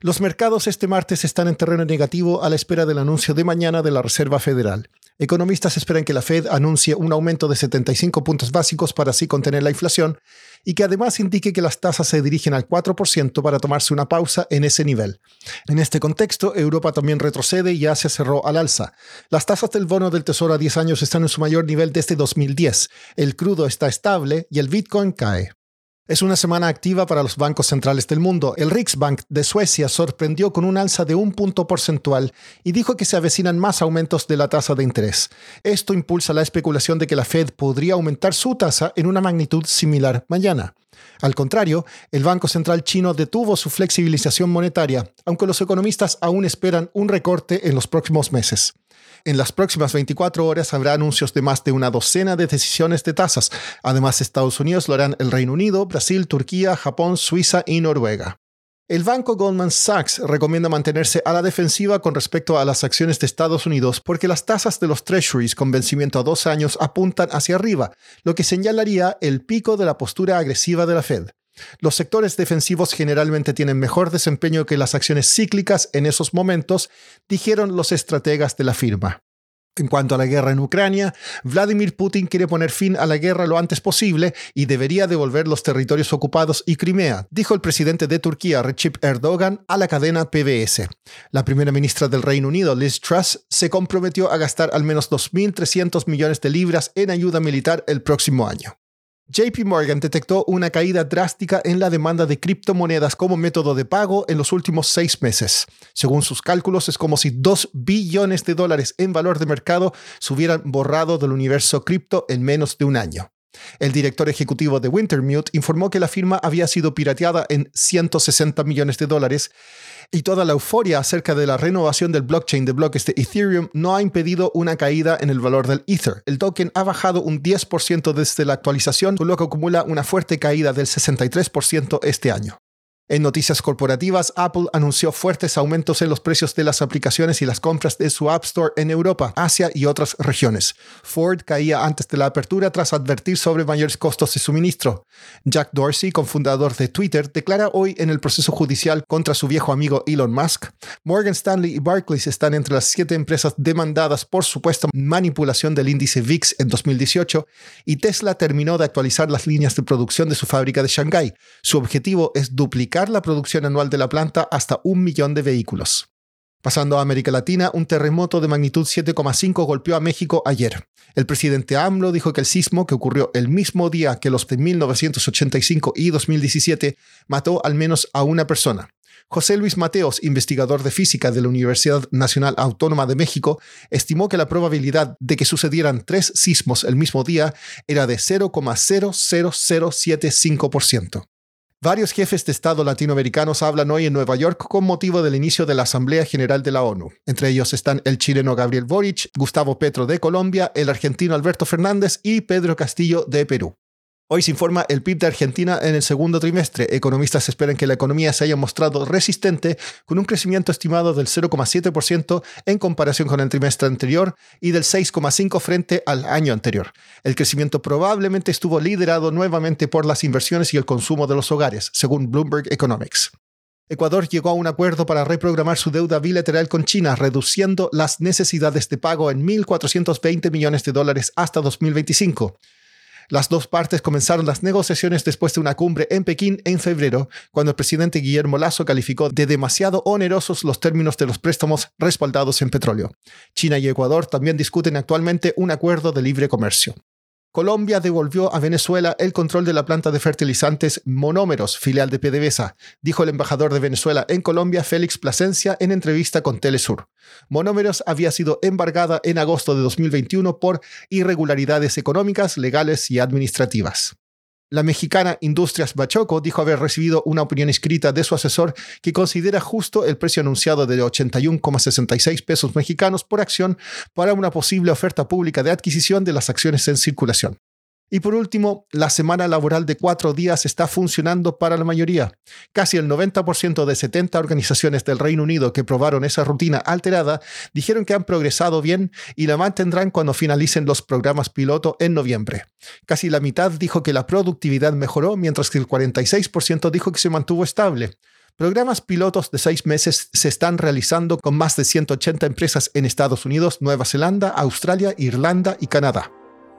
Los mercados este martes están en terreno negativo a la espera del anuncio de mañana de la Reserva Federal. Economistas esperan que la Fed anuncie un aumento de 75 puntos básicos para así contener la inflación y que además indique que las tasas se dirigen al 4% para tomarse una pausa en ese nivel. En este contexto, Europa también retrocede y se cerró al alza. Las tasas del bono del Tesoro a 10 años están en su mayor nivel desde 2010, el crudo está estable y el Bitcoin cae. Es una semana activa para los bancos centrales del mundo. El Riksbank de Suecia sorprendió con un alza de un punto porcentual y dijo que se avecinan más aumentos de la tasa de interés. Esto impulsa la especulación de que la Fed podría aumentar su tasa en una magnitud similar mañana. Al contrario, el Banco Central chino detuvo su flexibilización monetaria, aunque los economistas aún esperan un recorte en los próximos meses. En las próximas 24 horas habrá anuncios de más de una docena de decisiones de tasas. Además, Estados Unidos lo harán el Reino Unido, Brasil, Turquía, Japón, Suiza y Noruega. El banco Goldman Sachs recomienda mantenerse a la defensiva con respecto a las acciones de Estados Unidos porque las tasas de los treasuries con vencimiento a dos años apuntan hacia arriba, lo que señalaría el pico de la postura agresiva de la Fed. Los sectores defensivos generalmente tienen mejor desempeño que las acciones cíclicas en esos momentos, dijeron los estrategas de la firma. En cuanto a la guerra en Ucrania, Vladimir Putin quiere poner fin a la guerra lo antes posible y debería devolver los territorios ocupados y Crimea, dijo el presidente de Turquía, Recep Erdogan, a la cadena PBS. La primera ministra del Reino Unido, Liz Truss, se comprometió a gastar al menos 2.300 millones de libras en ayuda militar el próximo año. JP Morgan detectó una caída drástica en la demanda de criptomonedas como método de pago en los últimos seis meses. Según sus cálculos, es como si 2 billones de dólares en valor de mercado se hubieran borrado del universo cripto en menos de un año. El director ejecutivo de Wintermute informó que la firma había sido pirateada en 160 millones de dólares y toda la euforia acerca de la renovación del blockchain de bloques de Ethereum no ha impedido una caída en el valor del Ether. El token ha bajado un 10% desde la actualización, con lo que acumula una fuerte caída del 63% este año. En noticias corporativas, Apple anunció fuertes aumentos en los precios de las aplicaciones y las compras de su App Store en Europa, Asia y otras regiones. Ford caía antes de la apertura tras advertir sobre mayores costos de suministro. Jack Dorsey, cofundador de Twitter, declara hoy en el proceso judicial contra su viejo amigo Elon Musk. Morgan Stanley y Barclays están entre las siete empresas demandadas por supuesta manipulación del índice VIX en 2018 y Tesla terminó de actualizar las líneas de producción de su fábrica de Shanghái. Su objetivo es duplicar la producción anual de la planta hasta un millón de vehículos. Pasando a América Latina, un terremoto de magnitud 7,5 golpeó a México ayer. El presidente AMLO dijo que el sismo, que ocurrió el mismo día que los de 1985 y 2017, mató al menos a una persona. José Luis Mateos, investigador de física de la Universidad Nacional Autónoma de México, estimó que la probabilidad de que sucedieran tres sismos el mismo día era de 0,00075%. Varios jefes de Estado latinoamericanos hablan hoy en Nueva York con motivo del inicio de la Asamblea General de la ONU. Entre ellos están el chileno Gabriel Boric, Gustavo Petro de Colombia, el argentino Alberto Fernández y Pedro Castillo de Perú. Hoy se informa el PIB de Argentina en el segundo trimestre. Economistas esperan que la economía se haya mostrado resistente con un crecimiento estimado del 0,7% en comparación con el trimestre anterior y del 6,5% frente al año anterior. El crecimiento probablemente estuvo liderado nuevamente por las inversiones y el consumo de los hogares, según Bloomberg Economics. Ecuador llegó a un acuerdo para reprogramar su deuda bilateral con China, reduciendo las necesidades de pago en 1.420 millones de dólares hasta 2025. Las dos partes comenzaron las negociaciones después de una cumbre en Pekín en febrero, cuando el presidente Guillermo Lazo calificó de demasiado onerosos los términos de los préstamos respaldados en petróleo. China y Ecuador también discuten actualmente un acuerdo de libre comercio. Colombia devolvió a Venezuela el control de la planta de fertilizantes Monómeros, filial de PDVSA, dijo el embajador de Venezuela en Colombia, Félix Plasencia, en entrevista con Telesur. Monómeros había sido embargada en agosto de 2021 por irregularidades económicas, legales y administrativas. La mexicana Industrias Bachoco dijo haber recibido una opinión escrita de su asesor que considera justo el precio anunciado de 81,66 pesos mexicanos por acción para una posible oferta pública de adquisición de las acciones en circulación. Y por último, la semana laboral de cuatro días está funcionando para la mayoría. Casi el 90% de 70 organizaciones del Reino Unido que probaron esa rutina alterada dijeron que han progresado bien y la mantendrán cuando finalicen los programas piloto en noviembre. Casi la mitad dijo que la productividad mejoró, mientras que el 46% dijo que se mantuvo estable. Programas pilotos de seis meses se están realizando con más de 180 empresas en Estados Unidos, Nueva Zelanda, Australia, Irlanda y Canadá.